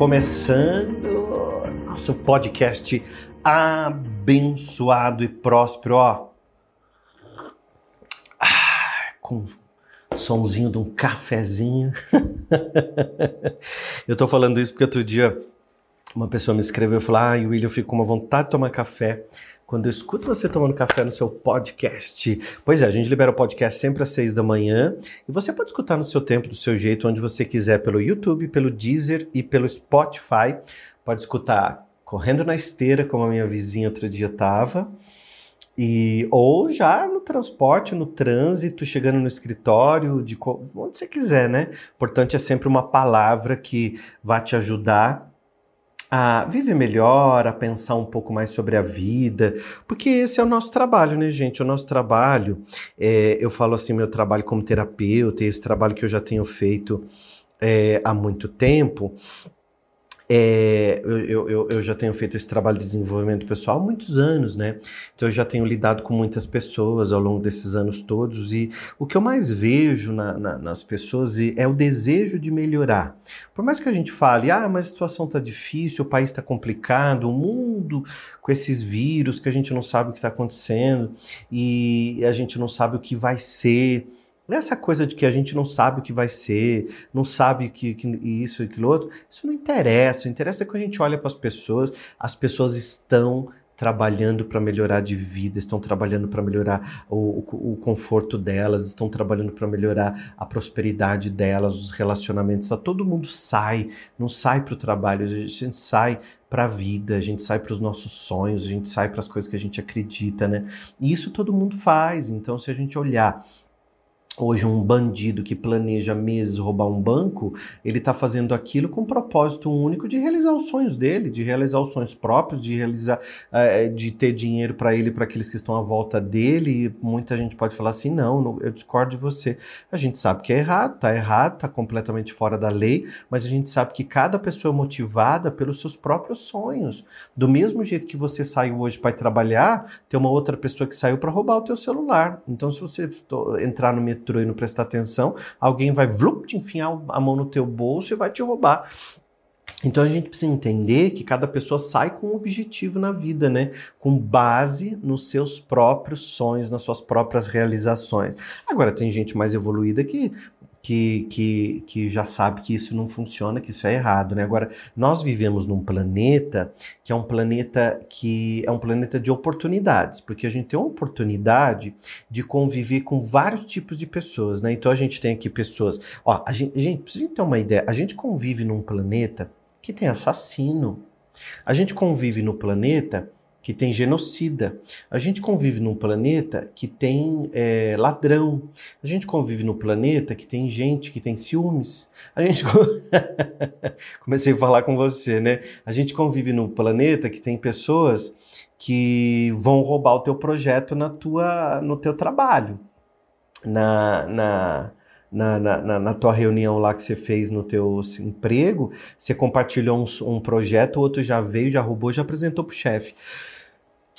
começando nosso podcast abençoado e próspero, ó. Ah, com somzinho de um cafezinho. eu tô falando isso porque outro dia uma pessoa me escreveu e falou: Ai, William, eu fico com uma vontade de tomar café quando eu escuto você tomando café no seu podcast. Pois é, a gente libera o podcast sempre às seis da manhã e você pode escutar no seu tempo, do seu jeito, onde você quiser, pelo YouTube, pelo Deezer e pelo Spotify. Pode escutar correndo na esteira, como a minha vizinha outro dia estava. E, ou já no transporte, no trânsito, chegando no escritório, de onde você quiser, né? Importante é sempre uma palavra que vai te ajudar a viver melhor, a pensar um pouco mais sobre a vida, porque esse é o nosso trabalho, né, gente? O nosso trabalho, é, eu falo assim, meu trabalho como terapeuta, esse trabalho que eu já tenho feito é, há muito tempo, é, eu, eu, eu, já tenho feito esse trabalho de desenvolvimento pessoal há muitos anos, né? Então eu já tenho lidado com muitas pessoas ao longo desses anos todos e o que eu mais vejo na, na, nas pessoas é o desejo de melhorar. Por mais que a gente fale, ah, mas a situação está difícil, o país está complicado, o mundo com esses vírus que a gente não sabe o que está acontecendo e a gente não sabe o que vai ser. Essa coisa de que a gente não sabe o que vai ser, não sabe que, que isso e aquilo outro, isso não interessa. O interessa é que a gente olha para as pessoas, as pessoas estão trabalhando para melhorar de vida, estão trabalhando para melhorar o, o, o, conforto delas, estão trabalhando para melhorar a prosperidade delas, os relacionamentos. Tá? Todo mundo sai, não sai para o trabalho, a gente sai para a vida, a gente sai para os nossos sonhos, a gente sai para as coisas que a gente acredita, né? E isso todo mundo faz. Então, se a gente olhar Hoje, um bandido que planeja meses roubar um banco, ele está fazendo aquilo com o propósito único de realizar os sonhos dele, de realizar os sonhos próprios, de realizar, é, de ter dinheiro para ele, para aqueles que estão à volta dele. E muita gente pode falar assim: não, eu discordo de você. A gente sabe que é errado, tá errado, tá completamente fora da lei, mas a gente sabe que cada pessoa é motivada pelos seus próprios sonhos. Do mesmo jeito que você saiu hoje para trabalhar, tem uma outra pessoa que saiu para roubar o teu celular. Então, se você entrar no metrô e não prestar atenção, alguém vai vlup, te enfiar a mão no teu bolso e vai te roubar. Então a gente precisa entender que cada pessoa sai com um objetivo na vida, né? Com base nos seus próprios sonhos, nas suas próprias realizações. Agora tem gente mais evoluída que que, que, que já sabe que isso não funciona, que isso é errado, né? Agora, nós vivemos num planeta que é um planeta que é um planeta de oportunidades, porque a gente tem uma oportunidade de conviver com vários tipos de pessoas, né? Então a gente tem aqui pessoas, ó, a gente, gente precisa ter uma ideia, a gente convive num planeta que tem assassino. A gente convive no planeta que tem genocida. A gente convive num planeta que tem é, ladrão. A gente convive num planeta que tem gente que tem ciúmes. A gente comecei a falar com você, né? A gente convive num planeta que tem pessoas que vão roubar o teu projeto na tua, no teu trabalho, na, na na, na, na, tua reunião lá que você fez no teu emprego, você compartilhou um, um projeto, o outro já veio, já roubou, já apresentou pro chefe.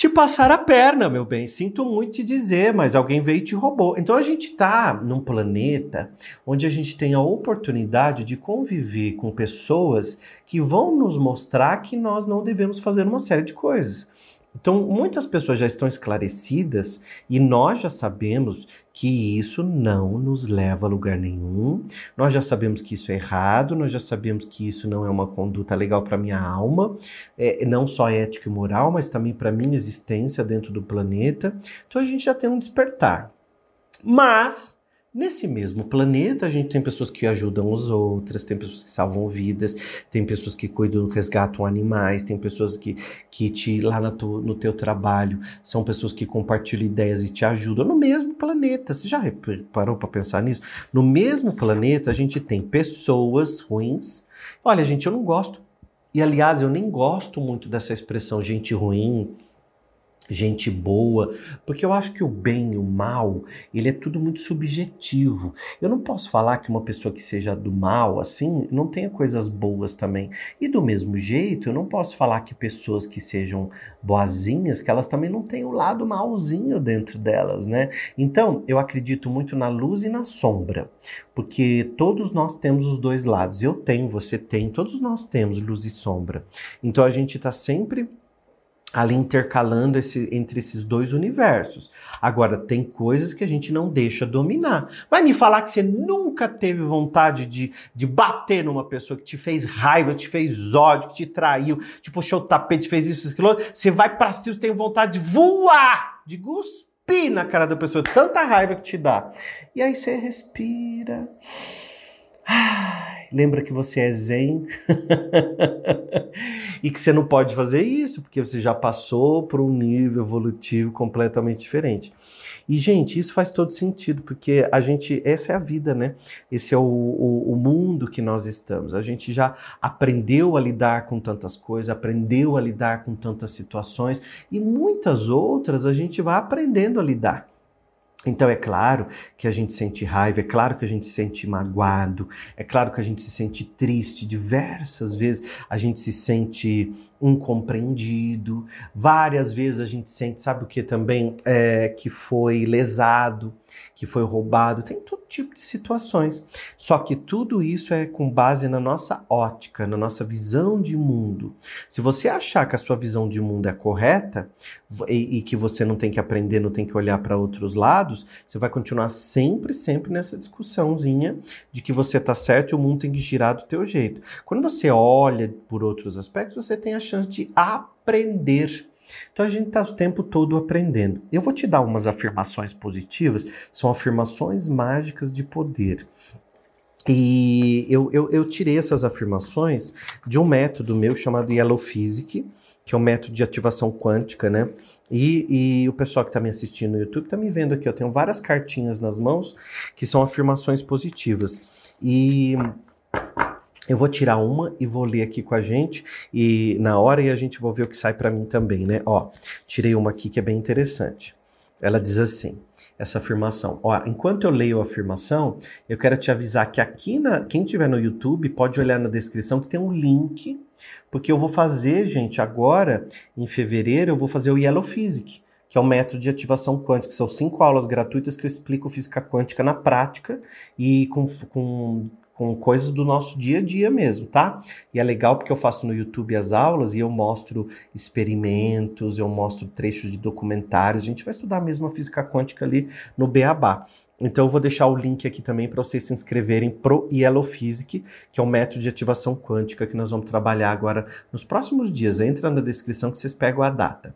Te passaram a perna, meu bem. Sinto muito te dizer, mas alguém veio e te roubou. Então a gente está num planeta onde a gente tem a oportunidade de conviver com pessoas que vão nos mostrar que nós não devemos fazer uma série de coisas. Então, muitas pessoas já estão esclarecidas e nós já sabemos que isso não nos leva a lugar nenhum. Nós já sabemos que isso é errado, nós já sabemos que isso não é uma conduta legal para minha alma, é, não só ética e moral, mas também para minha existência dentro do planeta. Então a gente já tem um despertar. Mas Nesse mesmo planeta, a gente tem pessoas que ajudam as outras, tem pessoas que salvam vidas, tem pessoas que cuidam, resgatam animais, tem pessoas que, que te, lá no, tu, no teu trabalho, são pessoas que compartilham ideias e te ajudam no mesmo planeta. Você já parou para pensar nisso? No mesmo planeta, a gente tem pessoas ruins. Olha, gente, eu não gosto. E aliás, eu nem gosto muito dessa expressão gente ruim, gente boa, porque eu acho que o bem e o mal, ele é tudo muito subjetivo. Eu não posso falar que uma pessoa que seja do mal, assim, não tenha coisas boas também. E do mesmo jeito, eu não posso falar que pessoas que sejam boazinhas, que elas também não têm o lado malzinho dentro delas, né? Então, eu acredito muito na luz e na sombra, porque todos nós temos os dois lados. Eu tenho, você tem, todos nós temos luz e sombra. Então, a gente está sempre ali intercalando esse, entre esses dois universos. Agora, tem coisas que a gente não deixa dominar. Vai me falar que você nunca teve vontade de, de bater numa pessoa que te fez raiva, te fez ódio, que te traiu, te puxou o tapete, fez isso, aquilo. Você vai pra cima, você tem vontade de voar, de cuspir na cara da pessoa, tanta raiva que te dá. E aí você respira. Ai, lembra que você é zen e que você não pode fazer isso porque você já passou por um nível evolutivo completamente diferente. E, gente, isso faz todo sentido, porque a gente, essa é a vida, né? Esse é o, o, o mundo que nós estamos. A gente já aprendeu a lidar com tantas coisas, aprendeu a lidar com tantas situações, e muitas outras a gente vai aprendendo a lidar. Então é claro que a gente sente raiva, é claro que a gente se sente magoado, é claro que a gente se sente triste diversas vezes, a gente se sente incompreendido, várias vezes a gente sente, sabe o que também? É, que foi lesado, que foi roubado, tem todo tipo de situações. Só que tudo isso é com base na nossa ótica, na nossa visão de mundo. Se você achar que a sua visão de mundo é correta e, e que você não tem que aprender, não tem que olhar para outros lados, você vai continuar sempre, sempre nessa discussãozinha de que você está certo e o mundo tem que girar do teu jeito. Quando você olha por outros aspectos, você tem a chance de aprender. Então a gente está o tempo todo aprendendo. Eu vou te dar umas afirmações positivas, são afirmações mágicas de poder. E eu, eu, eu tirei essas afirmações de um método meu chamado Yellow Physics, que é um método de ativação quântica, né? E, e o pessoal que está me assistindo no YouTube está me vendo aqui. Eu tenho várias cartinhas nas mãos que são afirmações positivas. E eu vou tirar uma e vou ler aqui com a gente e na hora e a gente vai ver o que sai para mim também, né? Ó, tirei uma aqui que é bem interessante. Ela diz assim: essa afirmação. Ó, enquanto eu leio a afirmação, eu quero te avisar que aqui na quem tiver no YouTube pode olhar na descrição que tem um link, porque eu vou fazer, gente, agora em fevereiro eu vou fazer o Yellow Physics que é o método de ativação quântica. São cinco aulas gratuitas que eu explico física quântica na prática e com, com com coisas do nosso dia a dia mesmo, tá? E é legal porque eu faço no YouTube as aulas e eu mostro experimentos, eu mostro trechos de documentários. A gente vai estudar a mesma física quântica ali no Beabá. Então eu vou deixar o link aqui também para vocês se inscreverem pro Yellow Physics, que é um método de ativação quântica que nós vamos trabalhar agora nos próximos dias. Entra na descrição que vocês pegam a data.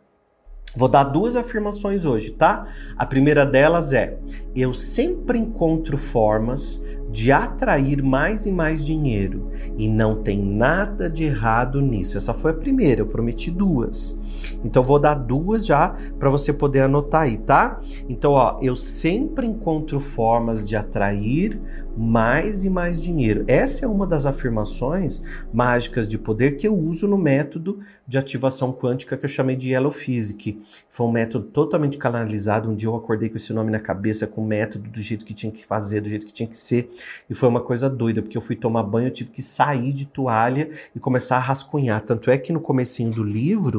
Vou dar duas afirmações hoje, tá? A primeira delas é: eu sempre encontro formas de atrair mais e mais dinheiro. E não tem nada de errado nisso. Essa foi a primeira, eu prometi duas. Então vou dar duas já para você poder anotar aí, tá? Então, ó, eu sempre encontro formas de atrair mais e mais dinheiro. Essa é uma das afirmações mágicas de poder que eu uso no método de ativação quântica que eu chamei de Yellow Physics. Foi um método totalmente canalizado. Um dia eu acordei com esse nome na cabeça, com o método do jeito que tinha que fazer, do jeito que tinha que ser. E foi uma coisa doida, porque eu fui tomar banho, eu tive que sair de toalha e começar a rascunhar. Tanto é que no comecinho do livro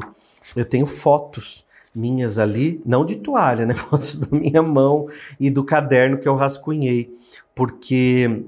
eu tenho fotos minhas ali, não de toalha, né? Fotos da minha mão e do caderno que eu rascunhei, porque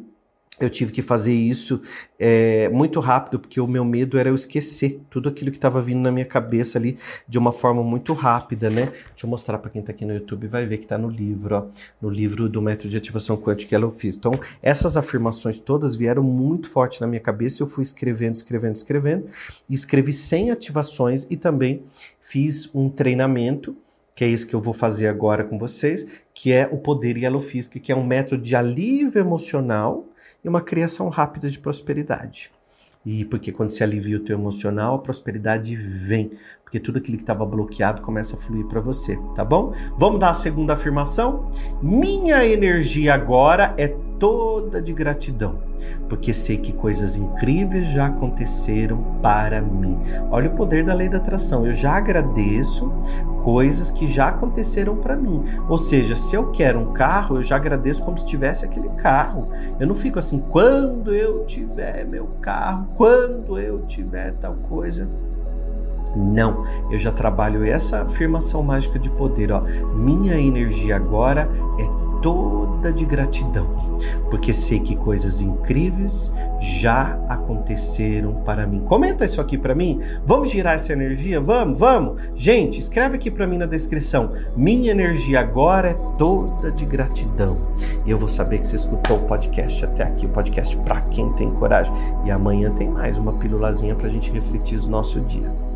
eu tive que fazer isso é, muito rápido, porque o meu medo era eu esquecer tudo aquilo que estava vindo na minha cabeça ali de uma forma muito rápida, né? Deixa eu mostrar para quem está aqui no YouTube, vai ver que está no livro, ó, no livro do método de ativação quântica que eu fiz. Então, essas afirmações todas vieram muito forte na minha cabeça, eu fui escrevendo, escrevendo, escrevendo, e escrevi 100 ativações e também fiz um treinamento que é isso que eu vou fazer agora com vocês, que é o Poder Yellow Fisk, que é um método de alívio emocional e uma criação rápida de prosperidade. E porque quando se alivia o teu emocional, a prosperidade vem, porque tudo aquilo que estava bloqueado começa a fluir para você, tá bom? Vamos dar a segunda afirmação? Minha energia agora é toda de gratidão, porque sei que coisas incríveis já aconteceram para mim. Olha o poder da lei da atração. Eu já agradeço coisas que já aconteceram para mim. Ou seja, se eu quero um carro, eu já agradeço como se tivesse aquele carro. Eu não fico assim, quando eu tiver meu carro, quando eu tiver tal coisa. Não, eu já trabalho essa afirmação mágica de poder, ó. Minha energia agora é toda de gratidão, porque sei que coisas incríveis já aconteceram para mim. Comenta isso aqui para mim. Vamos girar essa energia? Vamos, vamos. Gente, escreve aqui para mim na descrição. Minha energia agora é toda de gratidão. Eu vou saber que você escutou o podcast até aqui, o podcast para quem tem coragem. E amanhã tem mais uma pílulazinha para a gente refletir o nosso dia.